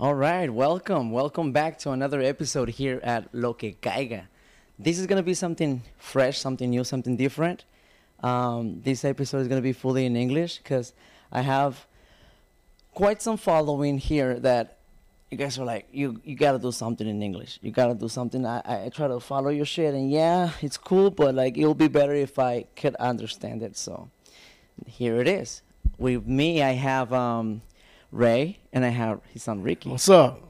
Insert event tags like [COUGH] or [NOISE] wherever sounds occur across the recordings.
All right, welcome. Welcome back to another episode here at Lo Ke Kaiga. This is going to be something fresh, something new, something different. Um, this episode is going to be fully in English because I have quite some following here that you guys are like, you, you got to do something in English. You got to do something. I, I try to follow your shit, and yeah, it's cool, but like it'll be better if I could understand it. So here it is. With me, I have um, Ray, and I have his son Ricky. What's up?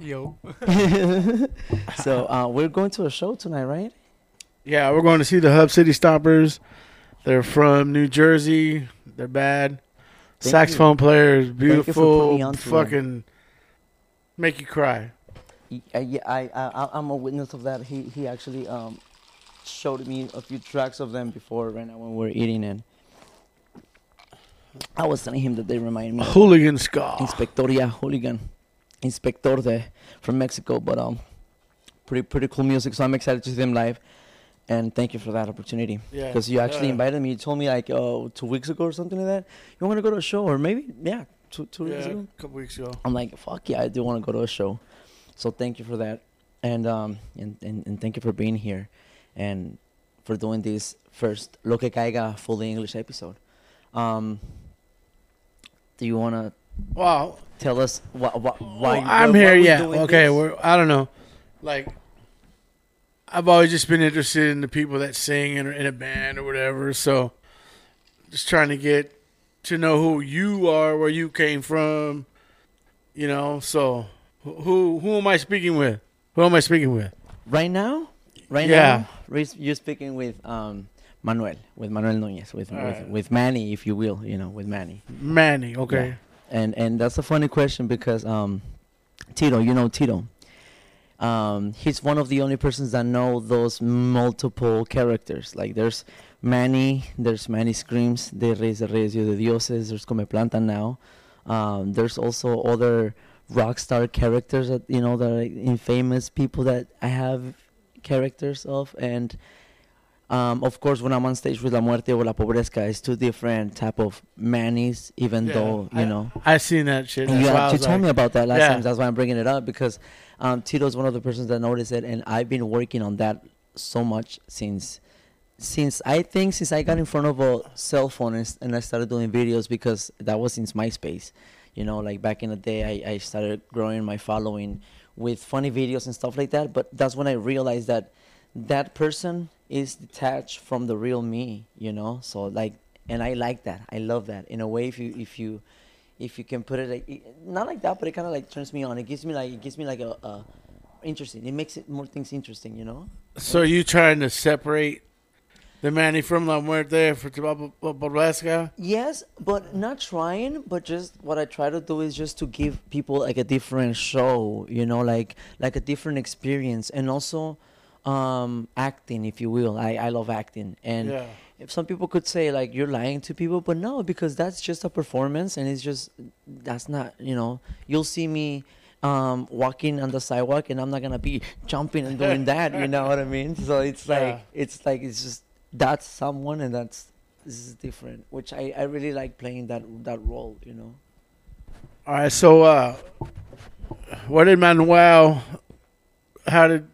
Yo. [LAUGHS] so uh, we're going to a show tonight, right? Yeah, we're going to see the Hub City Stompers. They're from New Jersey. They're bad. Thank Saxophone players, you for beautiful, me onto them. fucking make you cry. Y- I, yeah, I, I, I'm a witness of that. He, he actually um, showed me a few tracks of them before, right now when we were eating, and I was telling him that they remind me of Hooligan ska. Inspectoria Hooligan, Inspector de, from Mexico, but um, pretty pretty cool music. So I'm excited to see them live, and thank you for that opportunity. Yeah. Because you actually Yeah. invited me. You told me like oh two weeks ago or something like that. You want to go to a show or maybe yeah two two weeks Yeah, ago. a couple weeks ago. I'm like, fuck yeah, I do want to go to a show. So thank you for that, and um, and, and, and thank you for being here, and for doing this first Lo Ke Kaiga fully English episode. Um, do you want to Wow. tell us wh- wh- why? Well, I'm why here. we're Yeah. doing Okay. We're. I don't know. Like, I've always just been interested in the people that sing in, in a band or whatever. So, just trying to get to know who you are, where you came from. You know. So, who who, am I speaking with? Who am I speaking with? right now, right Yeah. now, you're speaking with um Manuel, with Manuel Nunez, with with, with Manny, if you will, you know, with Manny. Manny. Okay. and and that's a funny question because um, Tito, you know Tito. Um, he's one of the only persons that know those multiple characters. Like there's Manny, there's Manny Screams, de Reyes de Reyes de Dioses, there's Come Planta now. Um, there's also other rock star characters that you know that are infamous people that I have characters of and um, of course when I'm on stage with La Muerte or La Pobresca it's two different type of Manny's even Yeah, though you I- know I've seen that shit. That's you actually told me about that last Yeah. time. That's why I'm bringing it up because um, Tito's one of the persons that noticed it, and I've been working on that so much since since I think since I got in front of a cell phone and, and I started doing videos because that was since MySpace. You know, like back in the day, I, I started growing my following with funny videos and stuff like that. But that's when I realized that that person is detached from the real me. You know, so like, and I like that. I love that. In a way, if you if you if you can put it like it- not like that, but it kind of like turns me on. It gives me like it gives me like a, a interesting. It makes it more things interesting, you know. So you trying to separate the Manny from La Muerte for Tabasco? Yes, but not trying. But just what I try to do is just to give people like a different show, you know, like like a different experience, and also um acting, if you will. I I love acting, and Yeah. if some people could say like you're lying to people, but no, because that's just a performance, and it's just that's not you know. You'll see me. Um, walking on the sidewalk, and I'm not gonna be jumping and doing that. You know what I mean? So it's like Yeah. it's like it's just that's someone, and that's this is different. Which I I really like playing that that role. You know. All right. So, uh, what did Manuel? How did?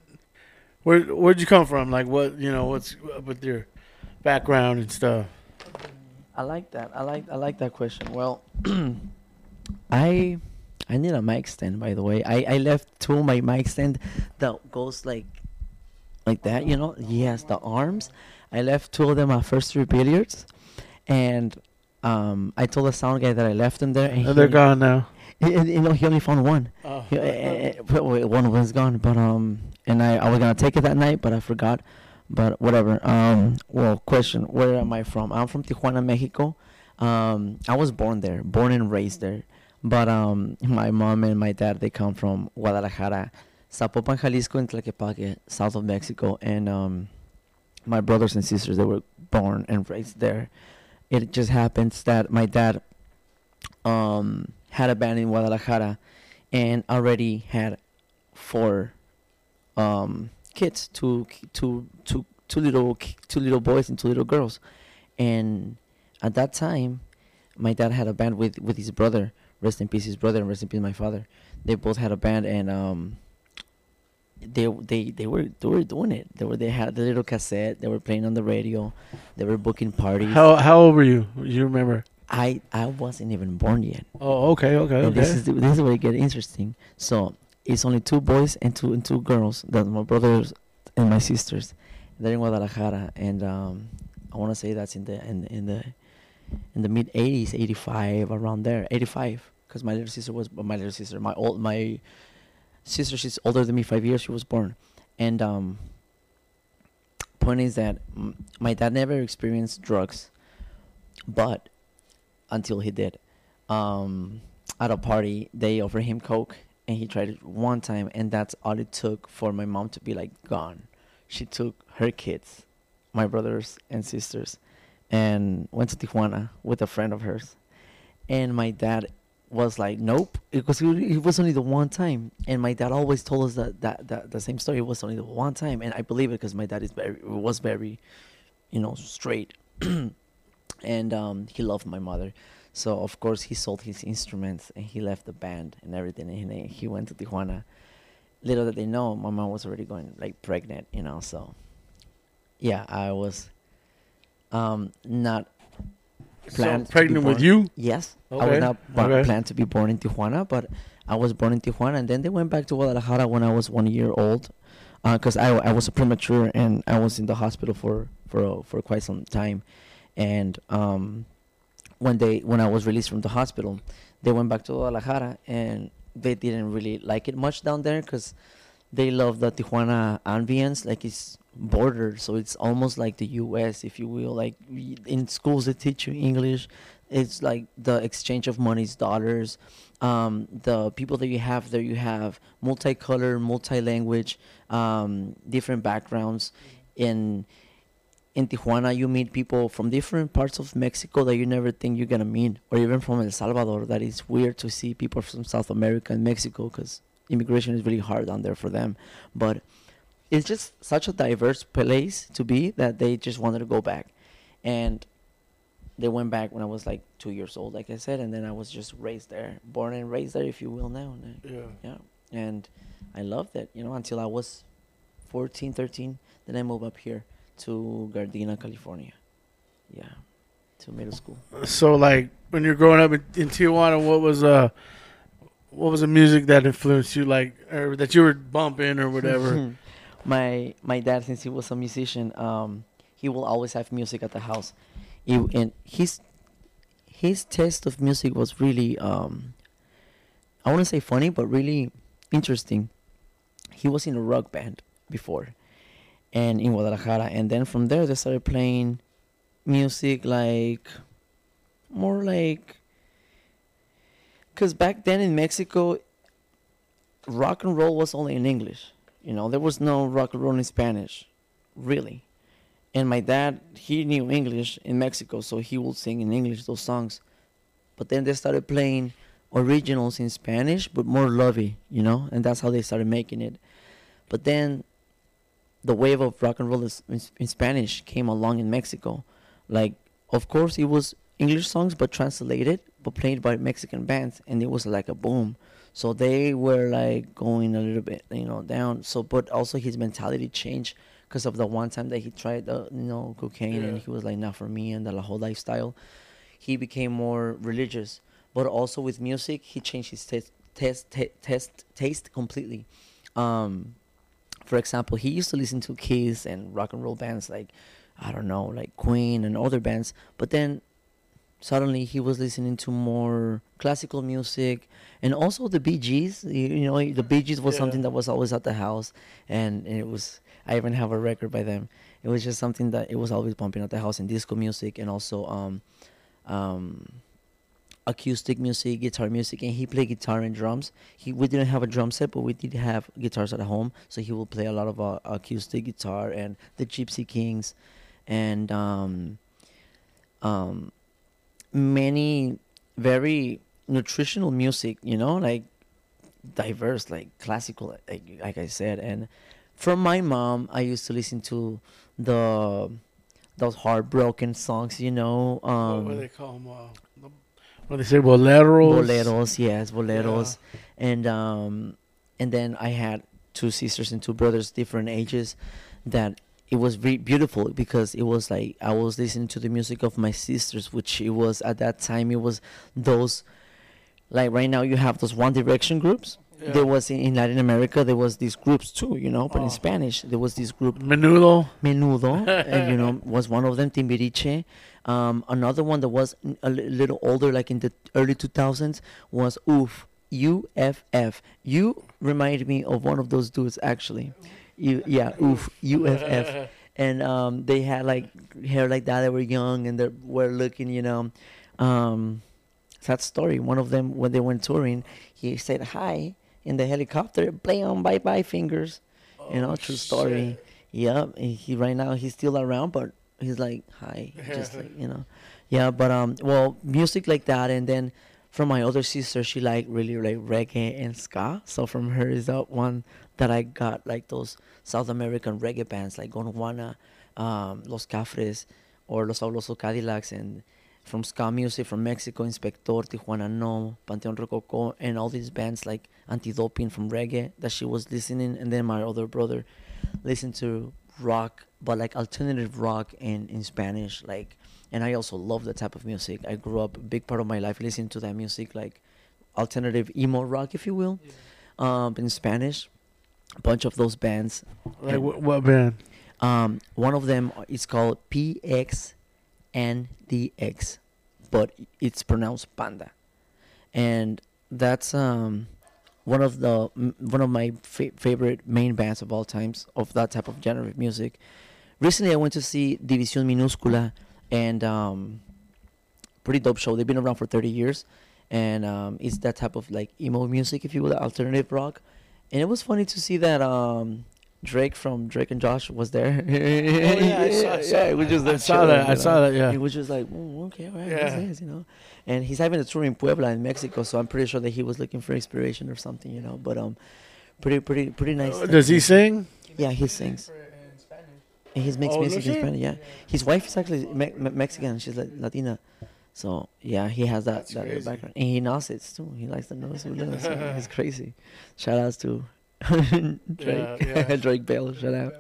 Where Where'd you come from? Like, what you know? What's up with your background and stuff? I like that. I like I like that question. Well, [CLEARS THROAT] I I need a mic stand by the way. I I left two of my mic stand that goes like like that, you know? Yes, the arms. I left two of them at first three billiards and um I told the sound guy that I left them there and Oh, they're gone now. You know, he only found one. Oh. He- wait, one was gone, but um, and I, I was gonna take it that night, but I forgot. But whatever. Um, well, question: Where am I from? I'm from Tijuana, Mexico. Um, I was born there, born and raised there. But um, my mom and my dad they come from Guadalajara, Zapopan, Jalisco, and Tlaquepaque, south of Mexico. And um, my brothers and sisters they were born and raised there. It just happens that my dad um had a band in Guadalajara and already had four um kids two two two two little two little boys and two little girls and at that time my dad had a band with with his brother. Rest in peace, his brother, and rest in peace, my father. They both had a band, and um, they they they were they were doing it. They were they had the little cassette. They were playing on the radio. They were booking parties. How how old were you? You remember? I I wasn't even born yet. Oh, okay, okay, And this okay. is this is where it get interesting. So it's only two boys and two and two girls. That's my brothers and my sisters. They're in Guadalajara, and um, I want to say that's in the in in the in the mid '80s, '85, around there, '85. Because my little sister was my little sister, my old my sister. She's older than me, five years. She was born, and um, point is that my dad never experienced drugs, but until he did um, at a party, they offered him coke, and he tried it one time, and that's all it took for my mom to be like gone. She took her kids, my brothers and sisters, and went to Tijuana with a friend of hers. And my dad was like, "Nope," because it, it was only the one time. And my dad always told us that, that, that the same story. It was only the one time, and I believe it because my dad is very was very, you know, straight, [CLEARS THROAT] and um, he loved my mother. So of course he sold his instruments and he left the band and everything and he, he went to Tijuana. Little did they know, my mom was already going like pregnant, you know. So yeah, I was um, not So planned. be pregnant with you? Yes, I Okay, was not bo- okay. planned to be born in Tijuana, but I was born in Tijuana, and then they went back to Guadalajara when I was one year old, because I I was premature and I was in the hospital for for for quite some time, and um, when they when I was released from the hospital, they went back to Guadalajara and they didn't really like it much down there because they love the Tijuana ambience, like it's border, so it's almost like the U.S., if you will. Like in schools, they teach you English. It's like the exchange of monies, dollars. Um, the people that you have there, you have multicolor, multi-language, um, different backgrounds. In in Tijuana, you meet people from different parts of Mexico that you never think you're gonna meet, or even from El Salvador. That is weird to see people from South America and Mexico because immigration is really hard down there for them. But it's just such a diverse place to be that they just wanted to go back, and they went back when I was like two years old, like I said, and then I was just raised there, born and raised there, if you will. Now, Yeah. yeah, and I loved it, you know, until I was 14, 13. Then I moved up here to Gardena, California. Yeah, to middle school. So like when you're growing up in, in Tijuana, what was uh what was the music that influenced you like or that you were bumping or whatever? [LAUGHS] my my dad, since he was a musician, um, he will always have music at the house. He, and his his taste of music was really um, I want to say funny, but really interesting. He was in a rock band before, and in Guadalajara, and then from there they started playing music like more like because back then in Mexico, rock and roll was only in English. You know, there was no rock and roll in Spanish, really. And my dad, he knew English in Mexico, so he would sing in English those songs. But then they started playing originals in Spanish, but more lovey, you know, and that's how they started making it. But then the wave of rock and roll is, in, in Spanish came along in Mexico. Like, of course, it was English songs, but translated, but played by Mexican bands, and it was like a boom. So they were like going a little bit, you know, down. So, but also his mentality changed because of the one time that he tried, the, you know, cocaine, and he was like, not for me, and the whole lifestyle. He became more religious, but also with music, he changed his taste, taste, taste, taste completely. Um, for example, he used to listen to Kiss and rock and roll bands like, I don't know, like Queen and other bands, but then suddenly he was listening to more classical music and also the Bee Gees. You, know, the Bee Gees was Yeah. something that was always at the house, and it was. I even have a record by them. It was just something that it was always bumping at the house and disco music and also um, um, acoustic music, guitar music, and he played guitar and drums. He we didn't have a drum set, but we did have guitars at home, so he would play a lot of uh, acoustic guitar and the Gypsy Kings, and um, um, many very nutritional music. You know, like diverse, like classical, like, like I said, and from my mom, I used to listen to the those heartbroken songs. You know, what um, were they call them? They say boleros. boleros yes boleros and um and then i had two sisters and two brothers different ages that it was very beautiful because it was like i was listening to the music of my sisters which it was at that time it was those like right now you have those one direction groups Yeah. there was in, in latin america there was these groups too you know but Oh. in spanish there was this group Menudo. Menudo, [LAUGHS] and you know, was one of them. Timbiriche. Um, another one that was a li- little older, like in the early 2000s, was UF. UFF. You reminded me of one of those dudes, actually. You, yeah, UF. UFF. [LAUGHS] And um, they had like hair like that. They were young and they were looking, you know. Um, sad story. One of them, when they went touring, he said hi in the helicopter. Play on bye bye fingers. You know, true story. Yeah, and he right now he's still around, but he's like hi, just like [LAUGHS] you know, yeah. But um, well, music like that, and then from my older sister, she like really like reggae and ska. So from her is that one that I got like those South American reggae bands like Gondwana, um, Los Cafres, or Los Fabulosos Cadillacs, and from ska music from Mexico, Inspector, Tijuana No, Panteon Rococo, and all these bands like Anti-Doping from reggae that she was listening, and then my other brother listened to rock, but like alternative rock in in Spanish, like. And I also love that type of music. I grew up a big part of my life listening to that music, like alternative emo rock, if you will, um, in Spanish. A bunch of those bands. Like what, what band? Um, one of them is called PXNDX, but it's pronounced Panda, and that's um one of the one of my fa- favorite main bands of all times of that type of genre of music. Recently, I went to see División Minúscula, and um, pretty dope show. They've been around for 30 years, and um, it's that type of like emo music, if you will, alternative rock. And it was funny to see that um, Drake from Drake and Josh was there. Oh, yeah, I saw- I saw- yeah, it was just I there saw that. I saw that. Yeah. He was just like, oh, okay, all right, Yeah. this, you know? And he's having a tour in Puebla in Mexico, so I'm pretty sure that he was looking for inspiration or something, you know. But um, pretty, pretty, pretty nice. Does he sing? Yeah, he sings. And he makes Oh, music in? Spanish. Yeah, his wife is actually me- me- Mexican. She's like Latina, so yeah, he has that That's that crazy. background, and he knows it too. He likes to know it. So [LAUGHS] it's crazy. Shout outs to [LAUGHS] Drake, Yeah, yeah. [LAUGHS] Drake Bell. Shout out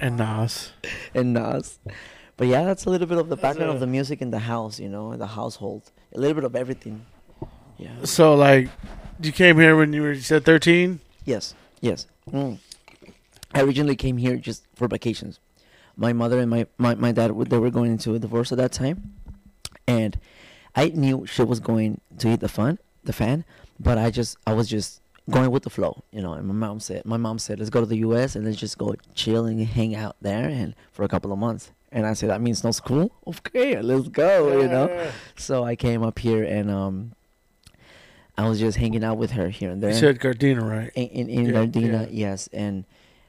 And Nas. and Nas. But yeah, that's a little bit of the background a- of the music in the house, you know, in the household. A little bit of everything. Yeah. So like, you came here when you were you said thirteen. Yes, yes. Mm. I originally came here just for vacations. My mother and my, my, my dad, they were going into a divorce at that time. And I knew she was going to hit the fun, the fan, but I just, I was just going with the flow, you know. And my mom said, my mom said, let's go to the U.S. and let's just go chill and hang out there and for a couple of months. And I said, that means no school? [LAUGHS] Okay, let's go, you know. So I came up here and um, I was just hanging out with her here and there You said Gardena, right? in in, in Yeah, Gardena, yeah. yes, and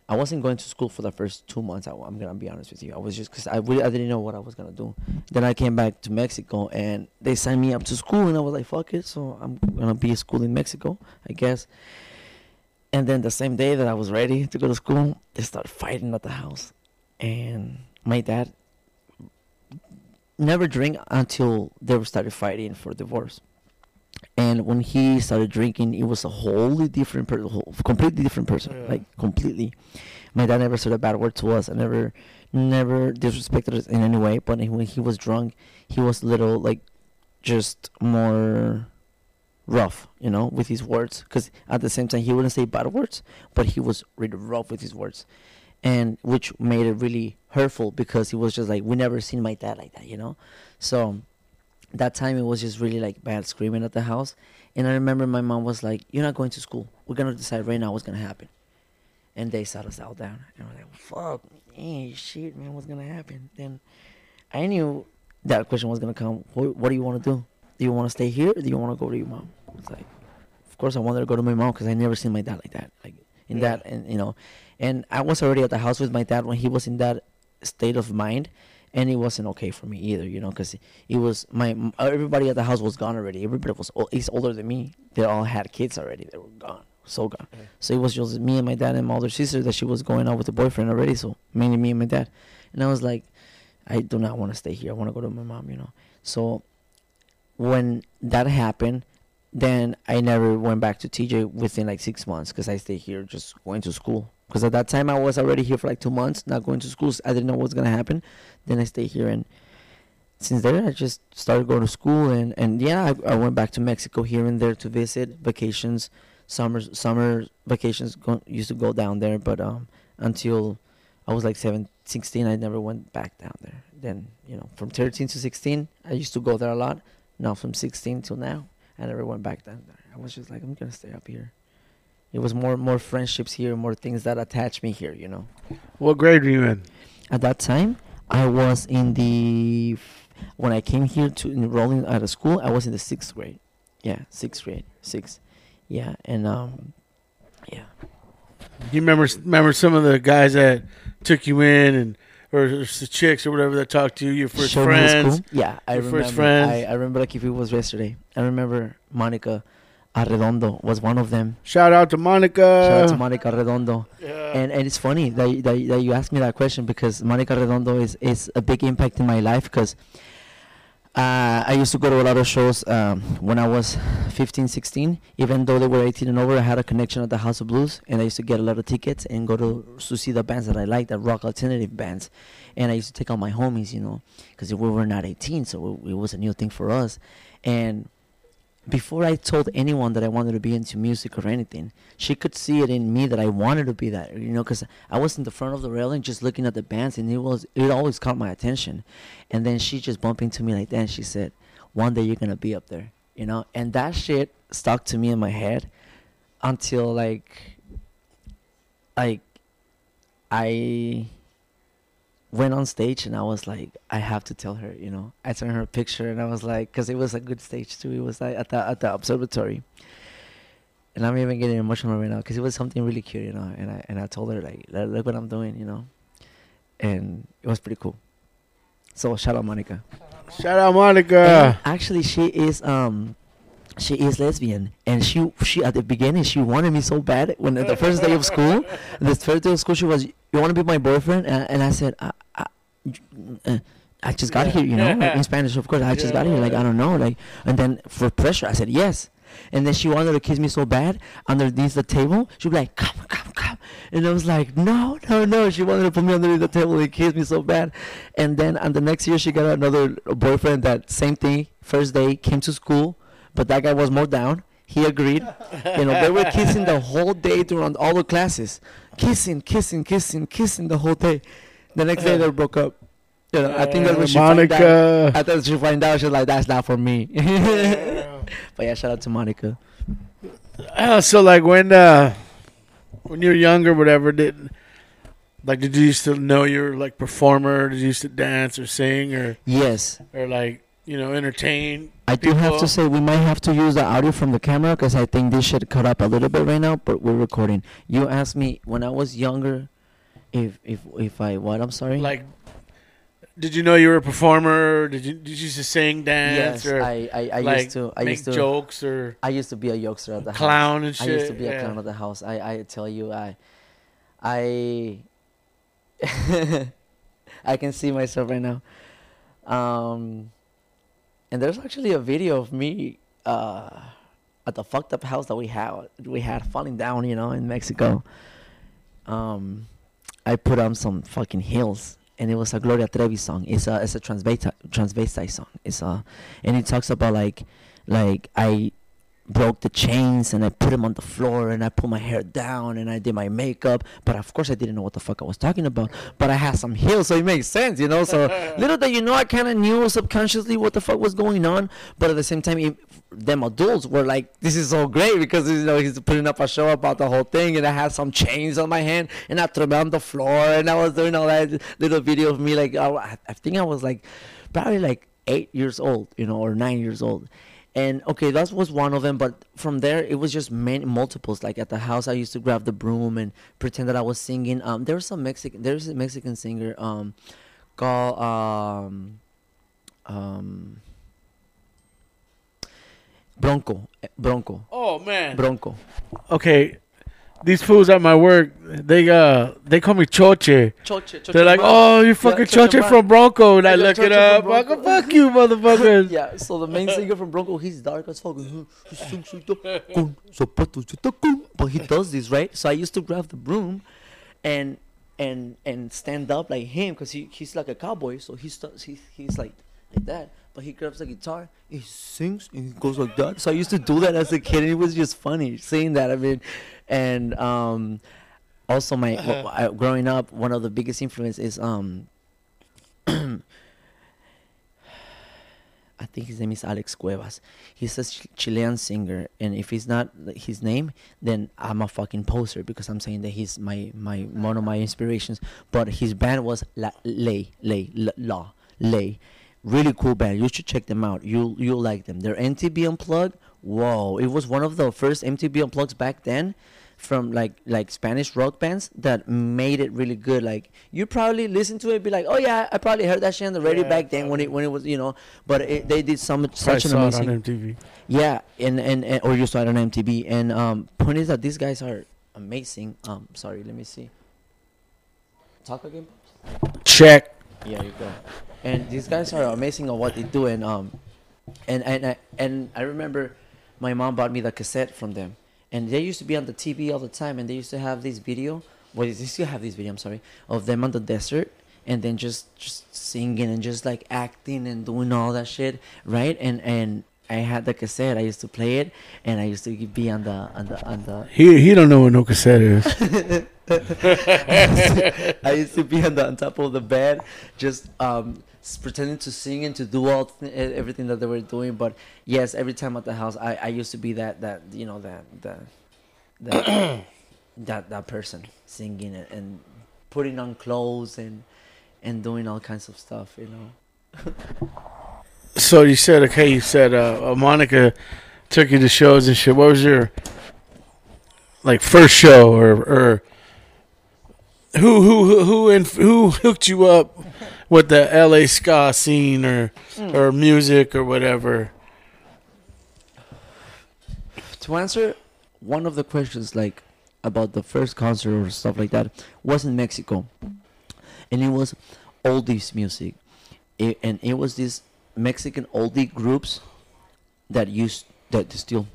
I wasn't going to school for the first two months. I, am gonna be honest with you. I was just because I really I didn't know what I was gonna do. Then I came back to Mexico and they signed me up to school, and I was like, "Fuck it!" So I'm gonna be at school in Mexico, I guess. And then the same day that I was ready to go to school, they started fighting at the house, and my dad never drink until they started fighting for divorce. And when he started drinking, it was a wholly different person, completely different person, Yeah. like completely. My dad never said a bad word to us. I never, never disrespected us in any way. But when he was drunk, he was a little like, just more rough, you know, with his words. Because at the same time, he wouldn't say bad words, but he was really rough with his words, and which made it really hurtful because he was just like, we never seen my dad like that, you know. So that time it was just really like bad screaming at the house. And i remember my mom was like you're not going to school. We're gonna decide right now what's gonna happen. And they sat us all down. And we're like fuck hey shit man what's gonna happen? Then i knew that question was gonna come. What, what do you want to do? Do you want to stay here or do you want to go to your mom? It's like of course i wanted to go to my mom because i never seen my dad like that like in Yeah. that and you know. And i was already at the house with my dad when he was in that state of mind and it wasn't okay for me either, you know, because it was my uh, everybody at the house was gone already. Everybody was he's older than me. They all had kids already. They were gone, so gone. Yeah. So it was just me and my dad and my older sister that she was going out with a boyfriend already. So mainly me and my dad, and I was like, I do not want to stay here. I want to go to my mom, you know. So when that happened, then I never went back to TJ within like six months because I stayed here just going to school. Because at that time I was already here for like two months, not going to school. I didn't know what was gonna happen. Then I stayed here, and since there I just started going to school, and and yeah, I, I went back to Mexico here and there to visit vacations, summer summer vacations. Go, used to go down there, but um until I was like seven, 16, I never went back down there. Then you know from 13 to 16, I used to go there a lot. Now from 16 till now, I never went back down there. I was just like I'm gonna stay up here. It was more more friendships here, more things that attach me here. You know. What grade were you in? At that time, I was in the when I came here to enrolling at a school. I was in the sixth grade. Yeah, sixth grade, six. Yeah, and um, yeah. You remember remember some of the guys that took you in and or, the chicks or whatever that talked to you, your first Showed friends. school. Yeah, I remember. first friends. I, I remember like if it was yesterday. I remember Monica Arredondo was one of them. Shout out to Monica. Shout out to Monica Redondo. Yeah. And and it's funny that you- that, you- that you asked me that question because Monica Redondo is is a big impact in my life because uh, I used to go to a lot of shows um, when I was 15, 16. Even though they were 18 and over, I had a connection at the House of Blues, and I used to get a lot of tickets and go to to see the bands that I liked, the rock alternative bands. And I used to take all my homies, you know, because we were not 18, so it, it was a new thing for us. And before I told anyone that I wanted to be into music or anything, she could see it in me that I wanted to be that, you know, because I was in the front of the railing just looking at the bands, and it was it always caught my attention. And then she just bumped into me like that, and she said, "One day you're gonna be up there," you know, and that shit stuck to me in my head until like, like, I went on stage and I was like, I have to tell her, you know. I sent her a picture and I was like, because it was a good stage too. It was like at the at the observatory, and I'm even getting emotional right now because it was something really cute, you know. And I and I told her like, look, what I'm doing, you know, and it was pretty cool. So shout out Monica. Shout out And Monica. actually, she is um. She is lesbian, and she she at the beginning she wanted me so bad. When the first day of school, [LAUGHS] the first day of school, she was, "You want to be my boyfriend?" And, and I said, I, I, uh, I just got here, you know, like in Spanish, of course. I just got here, like I don't know, like. And then for pressure, I said yes. And then she wanted to kiss me so bad underneath the table. She'd be like, "Come, come, come," and I was like, "No, no, no." She wanted to put me underneath the table and kiss me so bad. And then on the next year, she got another boyfriend. That same thing. First day came to school, but that guy was more down. He agreed. You know, they were [LAUGHS] kissing the whole day during all the classes, kissing, kissing, kissing, kissing the whole day. The next day they broke up. You know, I think that's when she found out. Monica. I thought she find out. She's like, "That's not for me." [LAUGHS] but yeah, shout out to Monica. Uh, so like when uh when you were younger, whatever, did like did you used to know you were like performer? Did you used to dance or sing or Yes, or like you know entertain? I do have to say we might have to use the audio from the camera because I think this should cut up a little bit right now. But we're recording. You asked me when I was younger, if if if I what? I'm sorry. Like, did you know you were a performer? Did you did you used to sing, dance, yes, or I I, I like used to I make used to jokes or I used to be a youngster at the house. clown and I used to be a clown at the house. I I tell you I I [LAUGHS] I can see myself right now. Um and there's actually a video of me uh at the fucked up house that we had we had falling down, you know, in Mexico. Um I put on some fucking heels and it was a Gloria Trevi song. It's a it's a transvestite transvestite song. It's a and it talks about like like I broke the chains and I put them on the floor and I put my hair down and I did my makeup. But of course I didn't know what the fuck I was talking about. But I had some heels, so it makes sense, you know. So [LAUGHS] little that you know, I kind of knew subconsciously what the fuck was going on. But at the same time, it, them adults were like, "This is so great because you know he's putting up a show about the whole thing." And I had some chains on my hand and I threw them on the floor and I was doing all that little video of me like I, I think I was like probably like eight years old, you know, or nine years old. And okay, that was one of them. But from there, it was just many multiples. Like at the house, I used to grab the broom and pretend that I was singing. Um, there was some Mexican. There's a Mexican singer. Um, called um, um, Bronco. eh, Bronco. Oh man. Bronco. Okay, these fools at my work, they uh they call me Choche. Choche, They're like, oh, you fucking Choche Choche from Bronco, and I Yeah, look it Choche up. from Fuck, Bronco. fuck you, motherfucker. [LAUGHS] yeah, so the main singer from Bronco, he's dark as fuck. He sings like that, con zapatos de tacón. But he does this, right? So I used to grab the broom and and and stand up like him because he, he's like a cowboy. So he starts, he, he's like like that. But he grabs the guitar, he sings, and he goes like that. So I used to do that as a kid, and it was just funny seeing that. I mean, and um, also my w- I, growing up, one of the biggest influence is um [CLEARS THROAT] I think his name is Alex Cuevas. He's a Ch- Chilean singer, and if he's not his name, then I'm a fucking poser because I'm saying that he's my my one of my inspirations. But his band was La Lay Lay La La Lay, really cool band. You should check them out. You you'll like them. They're MTV Unplugged. Whoa, it was one of the first MTV unplugs back then from like like Spanish rock bands that made it really good. Like you probably listen to it, and be like, oh yeah, I probably heard that shit on the radio Yeah, back then when it when it was you know. But it, they did some I such an saw it amazing on MTV. yeah, and, and and or you saw it on MTV. And um, point is that these guys are amazing. Um, sorry, let me see. Talk again. Check. Yeah, you go. And these guys are amazing at what they do, and um, and and I, and I remember my mom bought me the cassette from them, and they used to be on the TV all the time, and they used to have this video. Well, they still have this video. I'm sorry, of them on the desert, and then just just singing and just like acting and doing all that shit, right? And and I had the cassette. I used to play it, and I used to be on the on the on the He he don't know what no cassette is. [LAUGHS] [LAUGHS] I used to be on the on top of the bed, just um, s- pretending to sing and to do all th- everything that they were doing. But yes, every time at the house, I, I used to be that that you know that that that [CLEARS THROAT] that, that person singing and, and putting on clothes and and doing all kinds of stuff. You know. [LAUGHS] So you said okay. You said uh, uh, Monica took you to shows and shit. What was your like first show or or who who who who, in, who hooked you up with the L.A. ska scene or or music or whatever? to answer one of the questions like about the first concert or stuff like that was in Mexico and it was oldies music it, and it was these Mexican oldie groups that used that still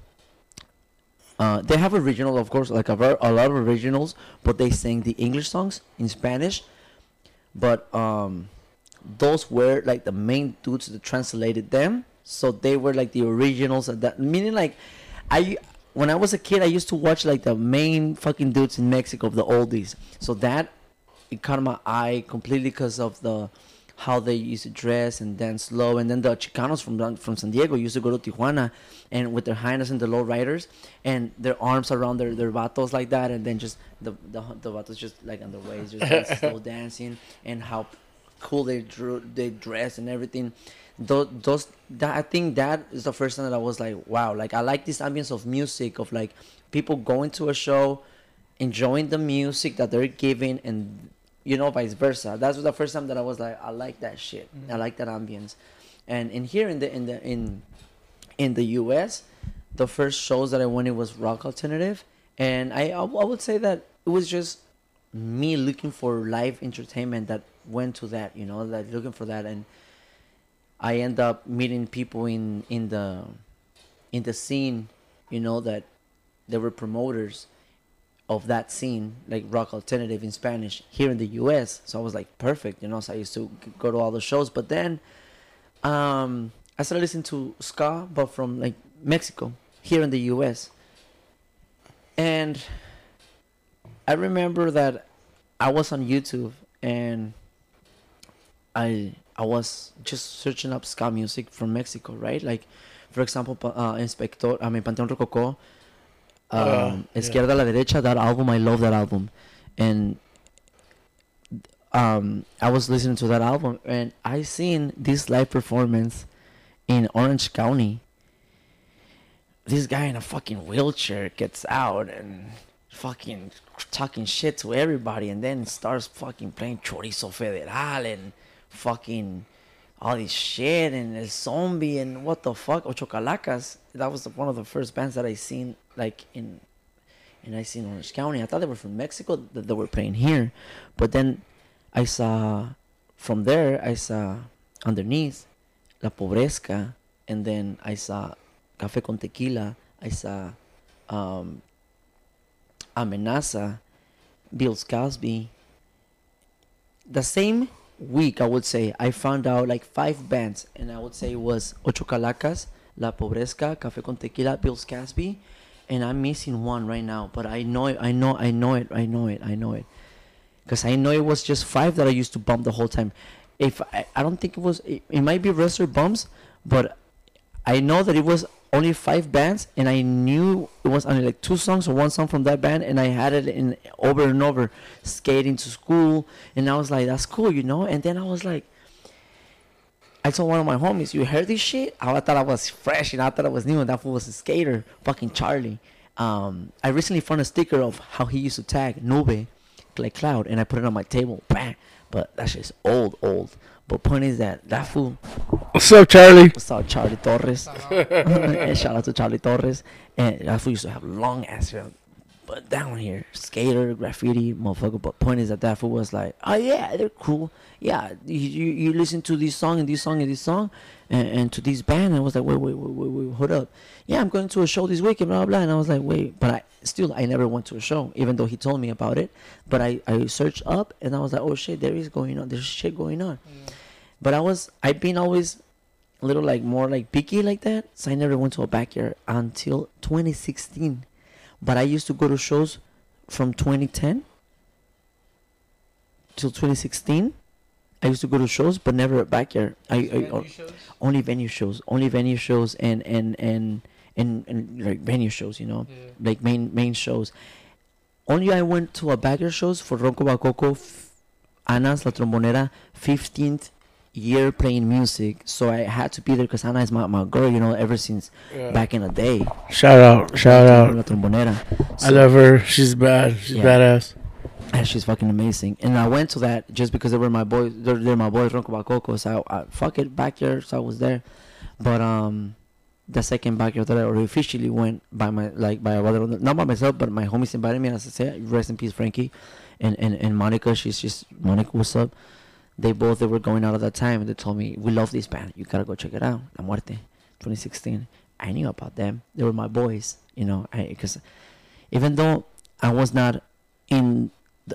uh, they have original of course like a, ver- a lot of originals but they sing the English songs in Spanish but um those were like the main dudes that translated them. So they were like the originals of that. Meaning like I when I was a kid I used to watch like the main fucking dudes in Mexico of the oldies. So that it caught my eye completely because of the how they used to dress and dance slow. And then the Chicanos from from San Diego used to go to Tijuana and with their highness and the low riders and their arms around their, their vatos like that. And then just the the, the vatos just like on their waist just [LAUGHS] slow dancing and how cool they drew they dress and everything. Those, those that I think that is the first time that I was like wow like I like this ambience of music of like people going to a show enjoying the music that they're giving and you know vice versa. That's the first time that I was like I like that shit. I mm-hmm. like that ambience. And in here in the in the in in the US the first shows that I went it was rock alternative. And I I I would say that it was just me looking for live entertainment that went to that you know like looking for that. And I end up meeting people in in the in the scene you know that they were promoters of that scene like rock alternative in Spanish here in the US so I was like perfect you know so I used to go to all the shows. But then um I started listening to ska but from like Mexico here in the US and I remember that I was on YouTube and I I was just searching up ska music from Mexico, right? Like, for example, uh, Inspector, I mean, Panteón Rococó, um, Uh. Izquierda a la Derecha, that album, I love that album. And um, I was listening to that album and I seen this live performance in Orange County. This guy in a fucking wheelchair gets out and fucking talking shit to everybody and then starts fucking playing Chorizo Federal and fucking all this shit and El Zombie and what the fuck Ocho Calacas. That was one of the first bands that I seen like in and I seen Orange County. I thought they were from Mexico that they were playing here, but then I saw from there I saw underneath La Pobresca, and then I saw Café con Tequila. I saw um, Amenaza, Bill Cosby. The same week, I would say, I found out like five bands, and I would say it was Ocho Calacas, La Pobresca, Café con Tequila, Bills Casby, and I'm missing one right now. But I know it, I know, I know it, I know it, I know it, because I know it was just five that I used to bump the whole time. If I, I don't think it was, it, it might be Wrestler Bumps, but I know that it was only five bands, and I knew it was only like two songs or one song from that band, and I had it in over and over, skating to school, and I was like, that's cool, you know. And then I was like, I told one of my homies, "You heard this shit?" I thought I was fresh, and I thought I was new, and that fool was a skater, fucking Charlie. Um, I recently found a sticker of how he used to tag Nube, like Cloud, and I put it on my table. Bang! But that shit's old, old. But point is that that fool What's up, Charlie? What's up, Charlie Torres? [LAUGHS] and shout out to Charlie Torres. And that fool used to have long ass hair. But down here, skater, graffiti, motherfucker. But point is that that fool was like, oh yeah, they're cool. Yeah, you, you, you listen to this song and this song and this song and, and to this band. And I was like, wait, wait, wait, wait, wait, hold up. Yeah, I'm going to a show this weekend, blah, blah, blah. And I was like, wait, but I still, I never went to a show, even though he told me about it. But I, I searched up and I was like, oh shit, there is going on. There's shit going on. Mm. But I was, I've been always a little like more like picky like that. So I never went to a backyard until 2016. But I used to go to shows from 2010 till 2016. I used to go to shows, but never a backyard. I, I o- only venue shows, only venue shows, and and and and, and like venue shows, you know, like main main shows. Only I went to a backyard shows for Ronco Bacoco, f- Ana's La Trombonera, 15th year playing music. So I had to be there because Ana is my, my girl, you know, ever since back in the day. Shout out, shout out. La out. Trombonera. I love her. She's bad. She's Yeah. badass. And she's fucking amazing. And I went to that just because they were my boys. They're, they're my boys, Ronco Bacoco. So I, I fuck it backyard. So I was there. But um, the second backyard that I officially went by my like by a brother, not by myself, but my homies invited me. And I said, rest in peace, Frankie, and and and Monica. She's just Monica. What's up? They both they were going out at that time, and they told me we love this band. You gotta go check it out. La Muerte, 2016. I knew about them. They were my boys, you know. Because even though I was not in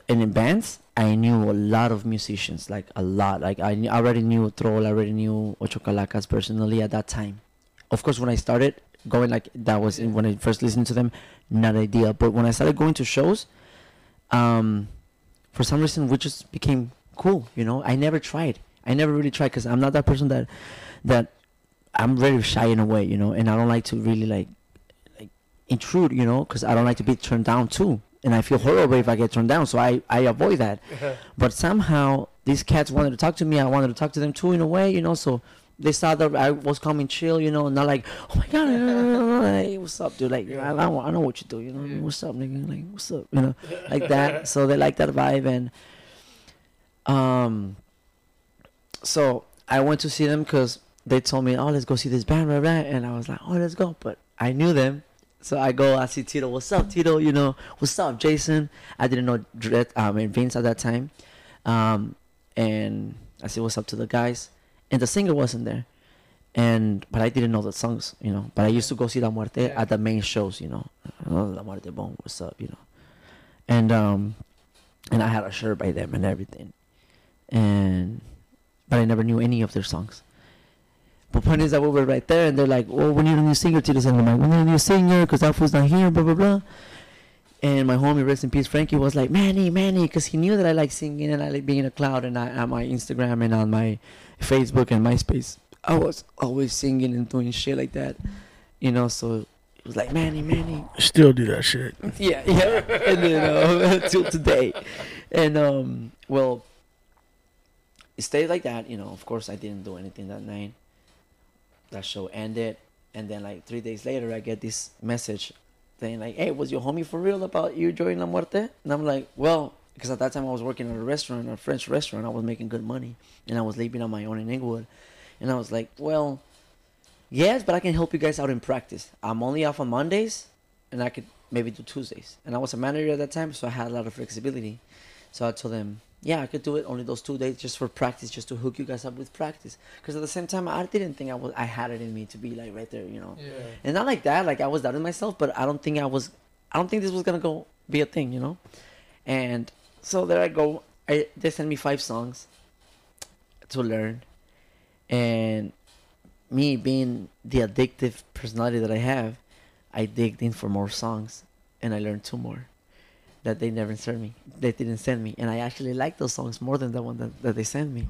in bands, I knew a lot of musicians, like a lot. Like I, knew, I already knew Troll, I already knew Ocho Calacas personally at that time. Of course, when I started going, like that was when I first listened to them, not idea. But when I started going to shows, um, for some reason we just became cool. You know, I never tried. I never really tried because I'm not that person that that I'm very shy in a way. You know, and I don't like to really like like intrude. You know, because I don't like to be turned down too. And I feel horrible if I get turned down, so I, I avoid that. Uh-huh. but somehow these cats wanted to talk to me. I wanted to talk to them too in a way, you know. So they saw that I was coming chill, you know, not like, oh my god, [LAUGHS] hey, what's up, dude? Like, I, I know what you do, you know. What's up, nigga? Like, what's up, you know, like that. [LAUGHS] So they like that vibe, and um, so I went to see them because they told me, oh, let's go see this band, blah, blah, and I was like, oh, let's go. But I knew them, so I go, I see Tito. What's up, Tito? You know, what's up, Jason? I didn't know Dred, um, and Vince at that time, um, and I said, what's up to the guys? And the singer wasn't there, and but I didn't know the songs, you know. But I used to go see La Muerte at the main shows, you know. Oh, La Muerte, boom, what's up, you know. And um, and I had a shirt by them and everything, and but I never knew any of their songs. But point is that we were right there, and they're like, "Well, we need a new singer to this," and I'm like, "We need a new singer because fool's not here." Blah blah blah. And my homie, rest in peace, Frankie, was like, "Manny, Manny," because he knew that I like singing and I like being in a cloud, and I on my Instagram and on my Facebook and MySpace, I was always singing and doing shit like that, you know. So it was like, "Manny, Manny, Still do that shit. yeah, yeah, [LAUGHS] and then [LAUGHS] uh, till today, and um, well, it stayed like that. You know, of course, I didn't do anything that night. That show ended, and then like three days later, I get this message saying like, "Hey, was your homie for real about you joining La Muerte?" And I'm like, "Well." Because at that time I was working at a restaurant, a French restaurant. I was making good money, and I was living on my own in Inglewood. And I was like, "Well, yes, but I can help you guys out in practice. I'm only off on Mondays, and I could maybe do Tuesdays. And I was a manager at that time, so I had a lot of flexibility. So I told them, yeah, I could do it only those two days just for practice, just to hook you guys up with practice. Because at the same time, I didn't think I was, I had it in me to be like right there, you know. Yeah. And not like that, like I was doubting myself, but I don't think I was, I don't think this was gonna go be a thing, you know. And so there I go. I they sent me five songs to learn, and me being the addictive personality that I have, I digged in for more songs, and I learned two more that they never sent me. They didn't send me, and I actually like those songs more than the one that, that they sent me.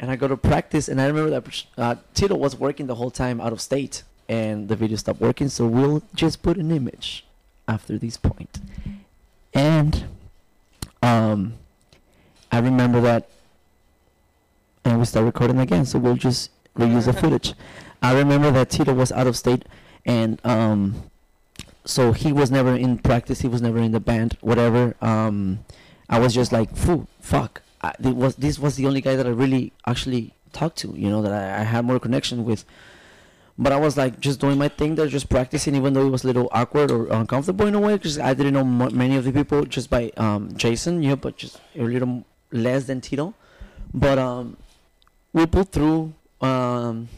And I go to practice, and I remember that uh, Tito was working the whole time out of state, and the video stopped working. So we'll just put an image after this point. and um, I remember that, and we start recording again. So we'll just reuse the footage. I remember that Tito was out of state, and um, so he was never in practice. He was never in the band. Whatever. Um, I was just like, fuck. I, was this was the only guy that I really actually talked to. You know that I, I had more connection with. But I was like just doing my thing there, just practicing, even though it was a little awkward or uncomfortable in a way, because I didn't know m- many of the people just by um, Jason, yeah, but just a little less than Tito. But um, we pulled through. Um,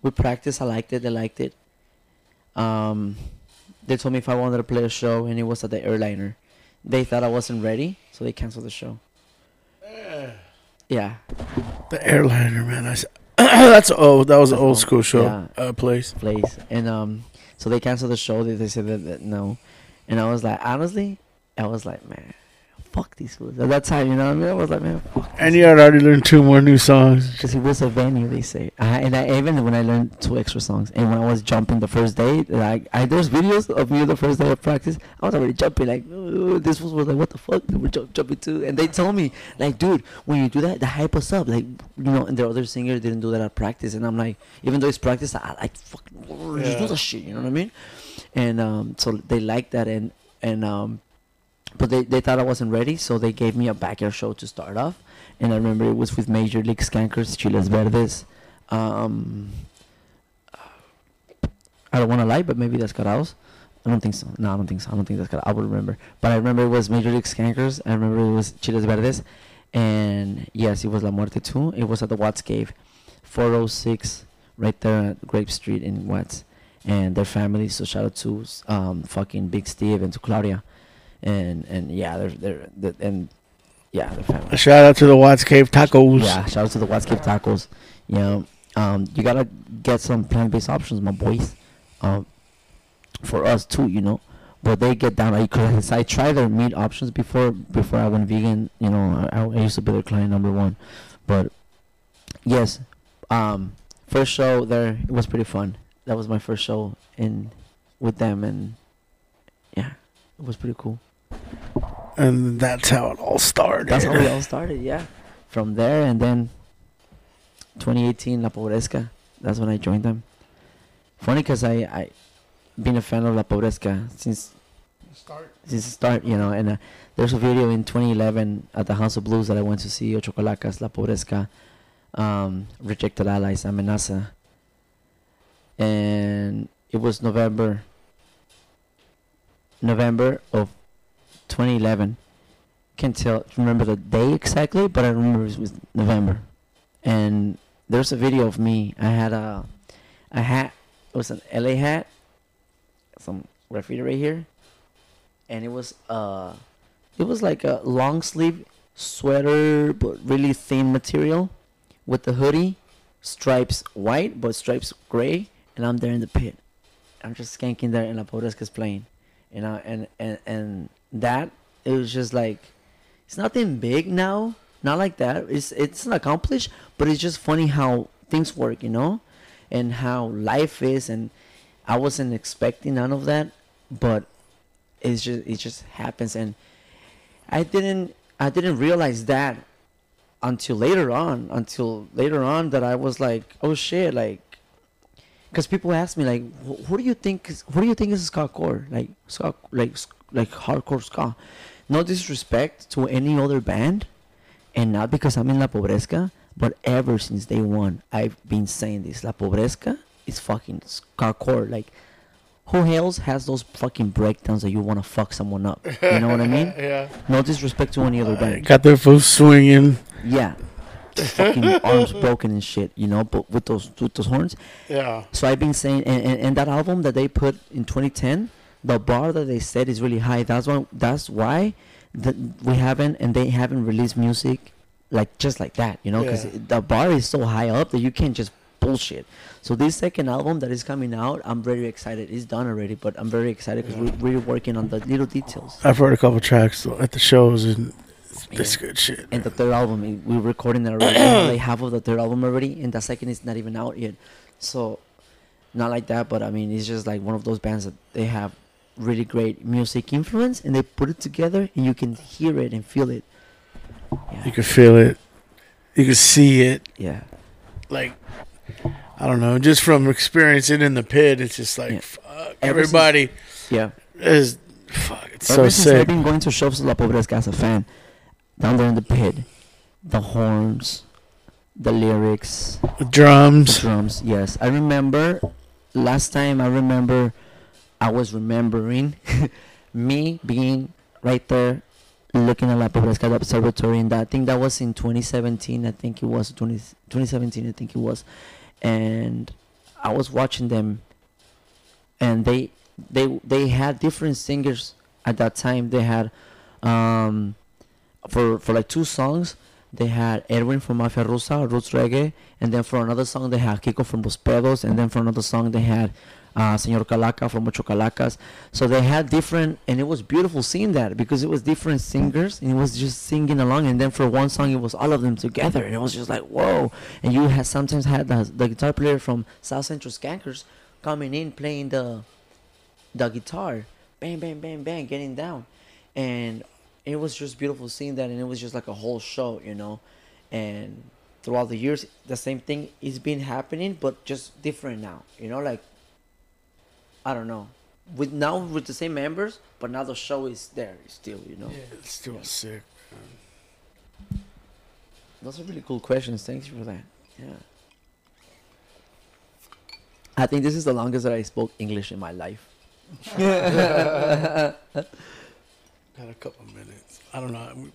we practiced. I liked it. They liked it. Um, they told me if I wanted to play a show, and it was at the airliner. They thought I wasn't ready, so they canceled the show. Yeah, The airliner, man. I s- [COUGHS] that's oh, that was an old. school show Yeah. uh, place. place, and um, so they canceled the show. They, they said that, that no, and I was like, honestly, I was like, man, fuck these fools. At that time, you know what I mean? I was like, man, fuck. And you had already learned two more new songs. Because it was a venue, they say. I, and I, even when I learned two extra songs, and when I was jumping the first day, like I there's videos of me the first day of practice. I was already jumping, like this was, was like, what the fuck? They were jump, jumping too, and they told me, like, dude, when you do that, they hype us up, like you know. And the other singer didn't do that at practice, and I'm like, even though it's practice, I like fucking just do the shit, you know what I mean? And um, so they liked that, and and um, but they they thought I wasn't ready, so they gave me a backyard show to start off and I remember it was with Major League Skankers, Chiles Verdes. Um, I don't want to lie, but maybe that's Descarados. I don't think so. No, I don't think so. I don't think Descarados. I would remember. But I remember it was Major League Skankers. I remember it was Chiles Verdes. And yes, it was La Muerte too. It was at the Watts Cave, 406, right there at Grape Street in Watts. And their family. So shout out to um, fucking Big Steve and to Claudia. And and yeah, they're they're, they and yeah, their family. Shout out to the Watts Cave Tacos. Yeah, shout out to the Watts Cave Tacos. You know, um, you gotta get some plant-based options, my boys. Um, for us too, you know. But they get down. I, tried their meat options before. Before I went vegan, you know, I, I used to be their client number one. But yes, um, first show there it was pretty fun. That was my first show in with them, and yeah, it was pretty cool. And that's how it all started. That's how it all started, yeah. From there, and then 2018, La Pobresca. That's when I joined them. Funny because I I been a fan of La Pobresca since Start. since start, you know. And uh, there's a video in 2011 at the House of Blues that I went to see Ocho Calacas, La Pobresca, um, Rejected Allies, Amenaza, and it was November. November of 2011 can't tell remember the day exactly, but I remember it was November. And there's a video of me. I had a a hat. It was an LA hat. Some graffiti right here. And it was uh it was like a long sleeve sweater but really thin material with the hoodie, stripes white but stripes gray, and I'm there in the pit. I'm just skanking there and La Pobresca's playing. You know, and, and and that it was just like it's nothing big now not like that. It's it's not accomplished but it's just funny how things work you know and how life is and i wasn't expecting none of that but it's just it just happens. And i didn't i didn't realize that until later on until later on that i was like oh shit like because people ask me like "Wh- who do you think is, who do you think is ska core? Like ska like like hardcore ska no disrespect to any other band and not because i'm in la pobresca but ever since day one i've been saying this la pobresca is fucking ska core like who else has those fucking breakdowns that you want to fuck someone up? You know what I mean? [LAUGHS] yeah. No disrespect to any other band. Got their foot swinging. Yeah. fucking [LAUGHS] arms broken and shit, you know, but with those with those horns. Yeah. So I've been saying, and, and, and that album that they put in 2010, the bar that they set is really high. That's why that's why that we haven't and they haven't released music like just like that, you know, because Yeah. the bar is so high up that you can't just bullshit. So this second album that is coming out, I'm very excited. It's done already, but I'm very excited because Yeah. we're, we're working on the little details. I've heard a couple tracks at the shows and it's, Yeah. good shit. And the third album, we're recording it already. [CLEARS THROAT] like half of the third album already, and the second is not even out yet. So, not like that, but I mean, it's just like one of those bands that they have really great music influence, and they put it together, and you can hear it and feel it. You can feel it. You can see it. yeah, Like, I don't know. Just from experiencing in the pit, it's just like, Yeah. fuck. Ever since- Everybody yeah. is, fuck, it's Ever so since I've been going to shows La Pobresca as a fan, down there in the pit, the horns, the lyrics, The The drums. drums, yes. I remember last time I remember I was remembering [LAUGHS] me being right there looking at La Pobresca Observatory and I think that was in 2017 I think it was 20, 2017 I think it was. And I was watching them and they they they had different singers at that time. They had um for for like two songs they had Edwin from Mafia Rusa, Roots Reggae, and then for another song they had Kiko from Los Pedos, and then for another song they had uh, Señor Calaca from Ocho Calacas. So they had different, and it was beautiful seeing that because it was different singers, and it was just singing along. And then for one song, it was all of them together, and it was just like whoa. And you had sometimes had the, the guitar player from South Central Skankers coming in playing the the guitar, bang bang bang bang, getting down, and it was just beautiful seeing that, and it was just like a whole show, you know. And throughout the years, the same thing is been happening, but just different now, you know. Like I don't know, with now with the same members, but now the show is there still, you know. It's still sick. Those are really cool questions. Thanks for that. Yeah. I think this is the longest that I spoke English in my life. [LAUGHS] Got a couple minutes. I don't know. We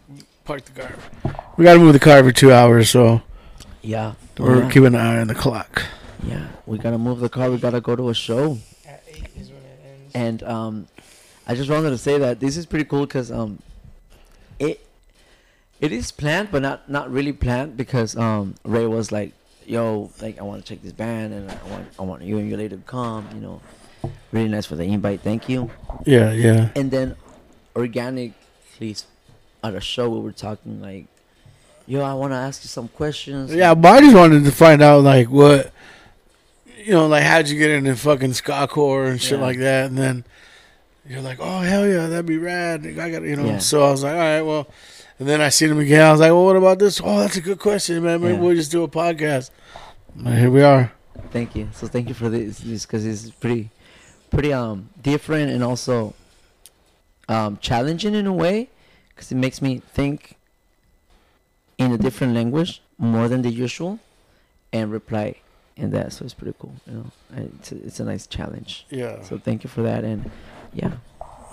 parked the car. We got to move the car every two hours, so Yeah. we're yeah. keeping an eye on the clock. Yeah, we gotta move the car. We gotta go to a show. At 8 is when it ends. And um, I just wanted to say that this is pretty cool because um, it it is planned, but not not really planned because um, Ray was like, "Yo, like I want to check this band, and I want I want you and your lady to come." You know, really nice for the invite. Thank you. Yeah, yeah. And then organically at a show, we were talking like, "Yo, I want to ask you some questions." Yeah, but I just wanted to find out like what, you know, like how'd you get into fucking ska core and shit Yeah. like that, and then you're like, oh hell yeah, that'd be rad. I got you know. Yeah. So I was like, all right, well, and then I seen him again. I was like, well, what about this? Oh, that's a good question, man. Maybe Yeah. we'll just do a podcast. And here we are. Thank you. So thank you for this, this because it's pretty, pretty um different and also um challenging in a way, because it makes me think in a different language more than the usual, and reply in that. So it's pretty cool. You know, it's a, it's a nice challenge. Yeah. So thank you for that, and yeah,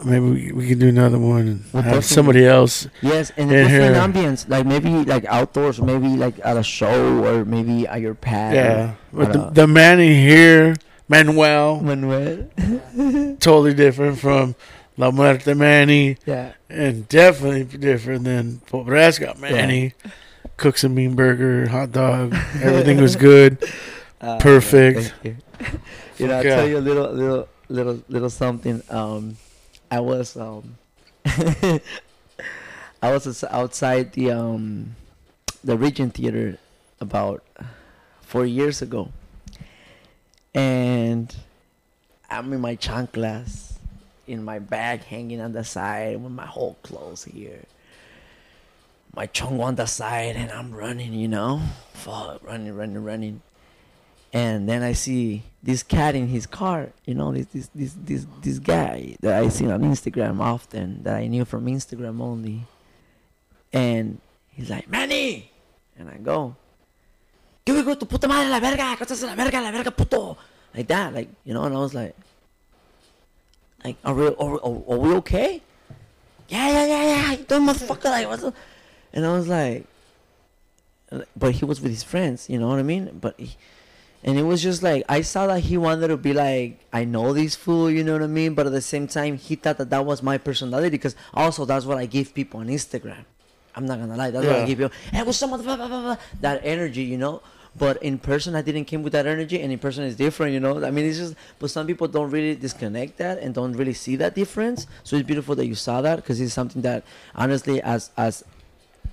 Maybe we, we can do another one and We'll have somebody else. yes, and In different here. ambience, like maybe like outdoors, or maybe like at a show, or maybe at your pad. Yeah. But the, the Manny here, Manuel, Manuel. [LAUGHS] totally different from La Muerte Manny. yeah. and definitely different than Pobresca. Manny cooks a mean burger, hot dog, everything was good. [LAUGHS] Uh, Perfect. thank you. [LAUGHS] you know, I'll Yeah. tell you a little, little, little, little something. Um, I was, um, [LAUGHS] I was outside the um, the Regent Theater about four years ago, and I'm in my chanclas, in my bag hanging on the side with my whole clothes here. My chongo on the side, and I'm running, you know, fuck, running, running, running and then I see this cat in his car. You know, this this this this, this guy that I see on Instagram often, that I knew from Instagram only. And he's like, Manny, and I go, ¿Qué hijo de tu puta madre la verga? ¿Qué estás la verga, la verga, puto? Like that, like you know, and I was like, Like, are we, are, are, are we okay? Yeah, yeah, yeah, yeah. Doing, motherfucker? Like, what's up? And I was like, but he was with his friends, you know what I mean? But he, and it was just like I saw that he wanted to be like I know this fool, you know what I mean? But at the same time, he thought that that was my personality because also that's what I give people on Instagram. I'm not gonna lie, that's what I give you. Hey, what's up, motherfucker? blah, blah, blah," That energy, you know. But in person, I didn't came with that energy, and in person is different, you know. I mean, it's just, but some people don't really disconnect that and don't really see that difference. So it's beautiful that you saw that because it's something that, honestly, as as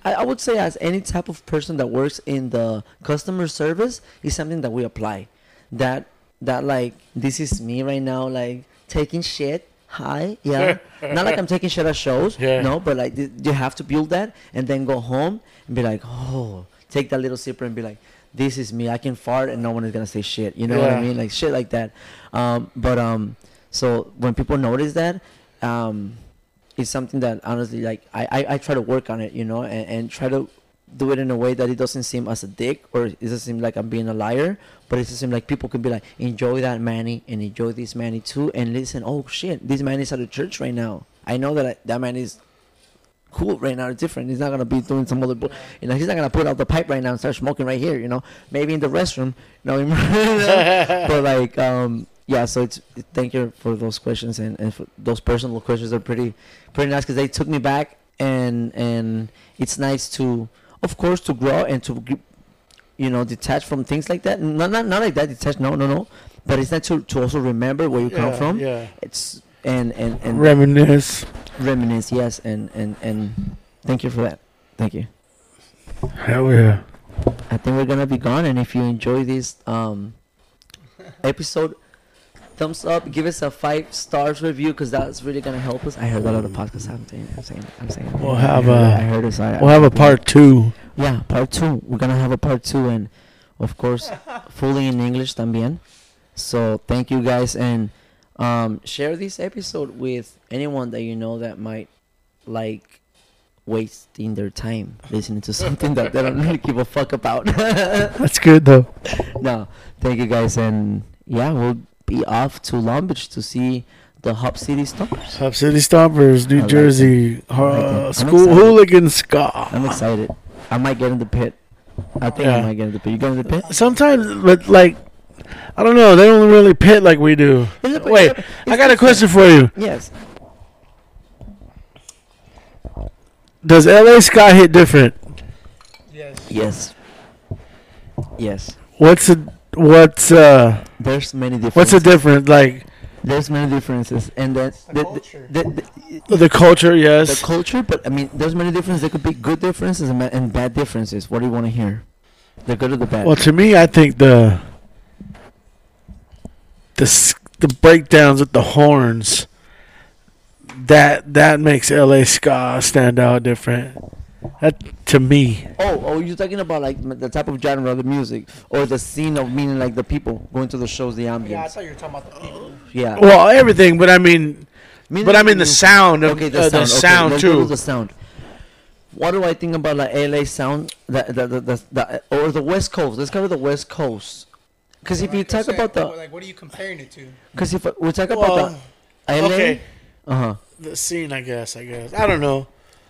I, I would say as any type of person that works in the customer service is something that we apply. That that like this is me right now, like taking shit. Hi, yeah. [LAUGHS] Not like I'm taking shit at shows. Yeah. No, but like you have to build that and then go home and be like, oh, take that little sipper and be like, this is me. I can fart and no one is gonna say shit. You know what I mean? Like shit like that. Um, but um, so when people notice that, um, it's something that honestly like I, I, I try to work on it you know and, and try to do it in a way that it doesn't seem as a dick or it doesn't seem like i'm being a liar but it doesn't seem like people can be like enjoy that manny and enjoy this manny too and listen oh shit this man is at the church right now. I know that I, that man is cool right now different. He's not gonna be doing some other you know he's not gonna put out the pipe right now and start smoking right here you know maybe in the restroom you know [LAUGHS] but like um yeah so it's thank you for those questions and, and for those personal questions are pretty pretty nice because they took me back and and it's nice to of course to grow and to g- you know detach from things like that not not, not like that detach no no no but it's nice to, to also remember where you come from Yeah. it's and and and Reminisce. reminisce yes and and and thank you for that thank you Hell yeah. I think we're gonna be gone, and if you enjoy this um episode, thumbs up, give us a five stars review, cause that's really gonna help us. I heard a lot of podcasts. I'm saying, I'm saying, I'm saying. We'll I have heard a- I heard it. I, We'll have a part two. Yeah, part two. We're gonna have a part two, and of course, fully in English también. So thank you guys, and um, share this episode with anyone that you know that might like wasting their time listening to [LAUGHS] something that they don't really give a fuck about. [LAUGHS] That's good though. no, thank you guys, and yeah, we'll be off to Long Beach to see the Hub City Stompers. Hub City Stompers, New like Jersey, it. I like it. uh, I'm school excited. hooligan ska. I'm excited. I might get in the pit. I think I might get in the pit. You get in the pit? Sometimes, but like, I don't know. They don't really pit like we do. In Wait, it's I got a question for you. Yes. Does LA ska hit different? Yes. Yes. Yes. What's a what's uh There's many differences. what's the difference? Like There's many differences, and then the the, culture. the, the, the culture, the culture. But I mean, there's many differences. There could be good differences and, and bad differences. What do you want to hear? The good or the bad? Well, to me, I think the the the breakdowns with the horns that that makes LA ska stand out different. That to me, Oh, oh, you're talking about like the type of genre of the music or the scene of meaning like the people going to the shows, the ambiance. Yeah, I ambience. thought you were talking about the people. Yeah. well, everything, but I mean, Meaning but I mean the sound of Okay, the, uh, the Okay, sound let's go to too. the sound. What do I think about like LA sound? The the the, the, the or the West Coast. Let's go to the West Coast. Because if you Like I talk said, about the, like, what are you comparing it to? because if we talk about the LA, okay, uh huh. the scene, I guess, I guess. I don't know,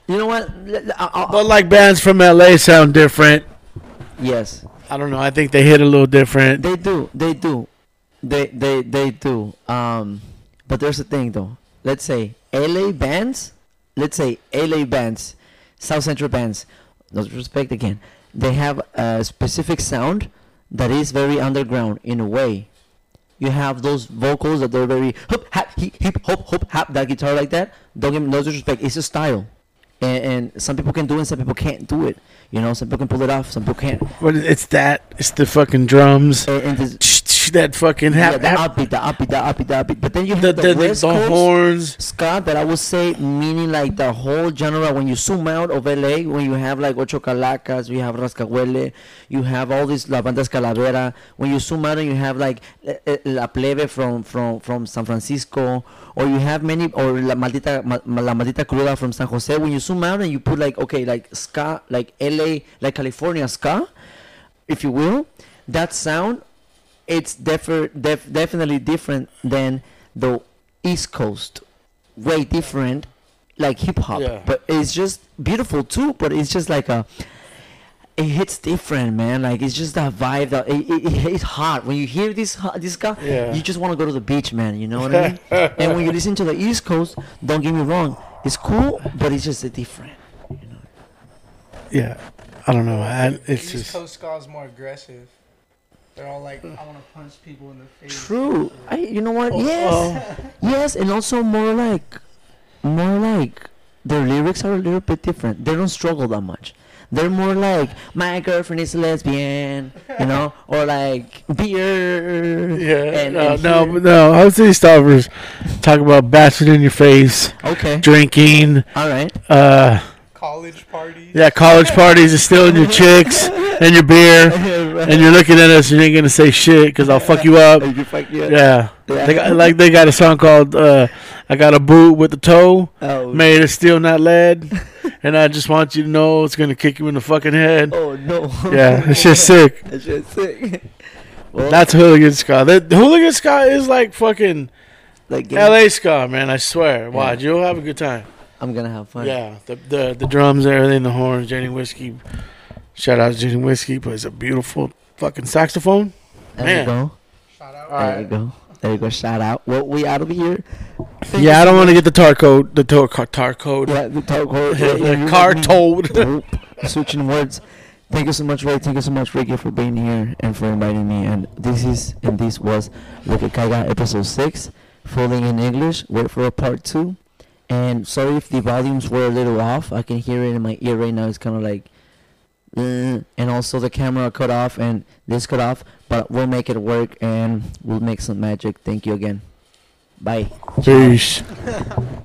You know what? L- l- I- I- but like bands from LA sound different. yes, I don't know. I think they hit a little different. they do. They do. They they they do. Um, but there's a thing though. Let's say LA bands. Let's say LA bands, South Central bands. No disrespect again. They have a specific sound that is very underground in a way. You have those vocals that they're very hip hop hip hop hop hop that guitar like that. Don't give me no disrespect. It's a style, and, and some people can do it, some people can't do it. You know, some people can pull it off, some people can't. But it's that. It's the fucking drums. And, and That fucking yeah, the upbeat, the upbeat, the upbeat, the upbeat. But then you have the, the, the, the, West the Coast horns. ska that I would say meaning like the whole genre. When you zoom out of LA, when you have like Ocho Calacas, you have Rascahuele, you have all these La Bandas Calavera. When you zoom out and you have like eh, eh, La Plebe from from from San Francisco, or you have many or La Maldita Ma- La Maldita Cruda from San Jose. When you zoom out and you put like okay like ska like LA like California ska, if you will, that sound it's defer, def, definitely different than the East Coast, way different, like hip hop. Yeah. But it's just beautiful too. But it's just like a, it hits different, man. Like it's just that vibe that it, it, it it's hot when you hear this this guy. Yeah. You just want to go to the beach, man. You know what I mean? [LAUGHS] and when you listen to the East Coast, don't get me wrong, it's cool, but it's just a different. Yeah. I don't know. I, it's East just Coast ska is more aggressive. They're all like, I want to punch people in the face. True. I. You know what? Oh, yes. Yes, and also more like, more like their lyrics are a little bit different. They don't struggle that much. They're more like my girlfriend is a lesbian, you know, [LAUGHS] or like beer. yeah. and- no, and no, here- but no. I was these Stompers talk about bashing in your face, Okay. drinking, All right. uh, College parties. yeah, college parties and stealing your chicks and your beer, [LAUGHS] and you're looking at us and you ain't gonna say shit because I'll fuck you up. [LAUGHS] You fuck yeah. Yeah. Yeah. They got, like they got a song called uh, "I Got a Boot with the Toe." Oh. Made of steel, not lead. [LAUGHS] and I just want you to know it's gonna kick you in the fucking head. Oh no. Yeah, it's just sick. That's just sick. Well, That's hooligan ska. The, the hooligan ska is like fucking like LA ska, man. I swear. Watch, you'll have a good time. I'm gonna have fun. Yeah, the the the drums, everything, the horns, Jenny Whiskey. Shout out to Jenny Whiskey, plays a beautiful fucking saxophone. There Man. you go. Shout out. All There right. you go. There you go. Shout out. Well, we out of here. Thank Yeah, I don't want to get the tar code, the tar, car- tar code, Yeah, the talk [LAUGHS] the car told. [LAUGHS] Switching words. Thank you so much, Ray. Thank you so much, Ricky, for being here and for inviting me. And this is and this was Lo Ke Kaiga episode six, fully in English. Wait for a part two. And sorry if the volumes were a little off. I can hear it in my ear right now. It's kind of like, uh, and also the camera cut off and this cut off. But we'll make it work and we'll make some magic. Thank you again. Bye. Peace. [LAUGHS]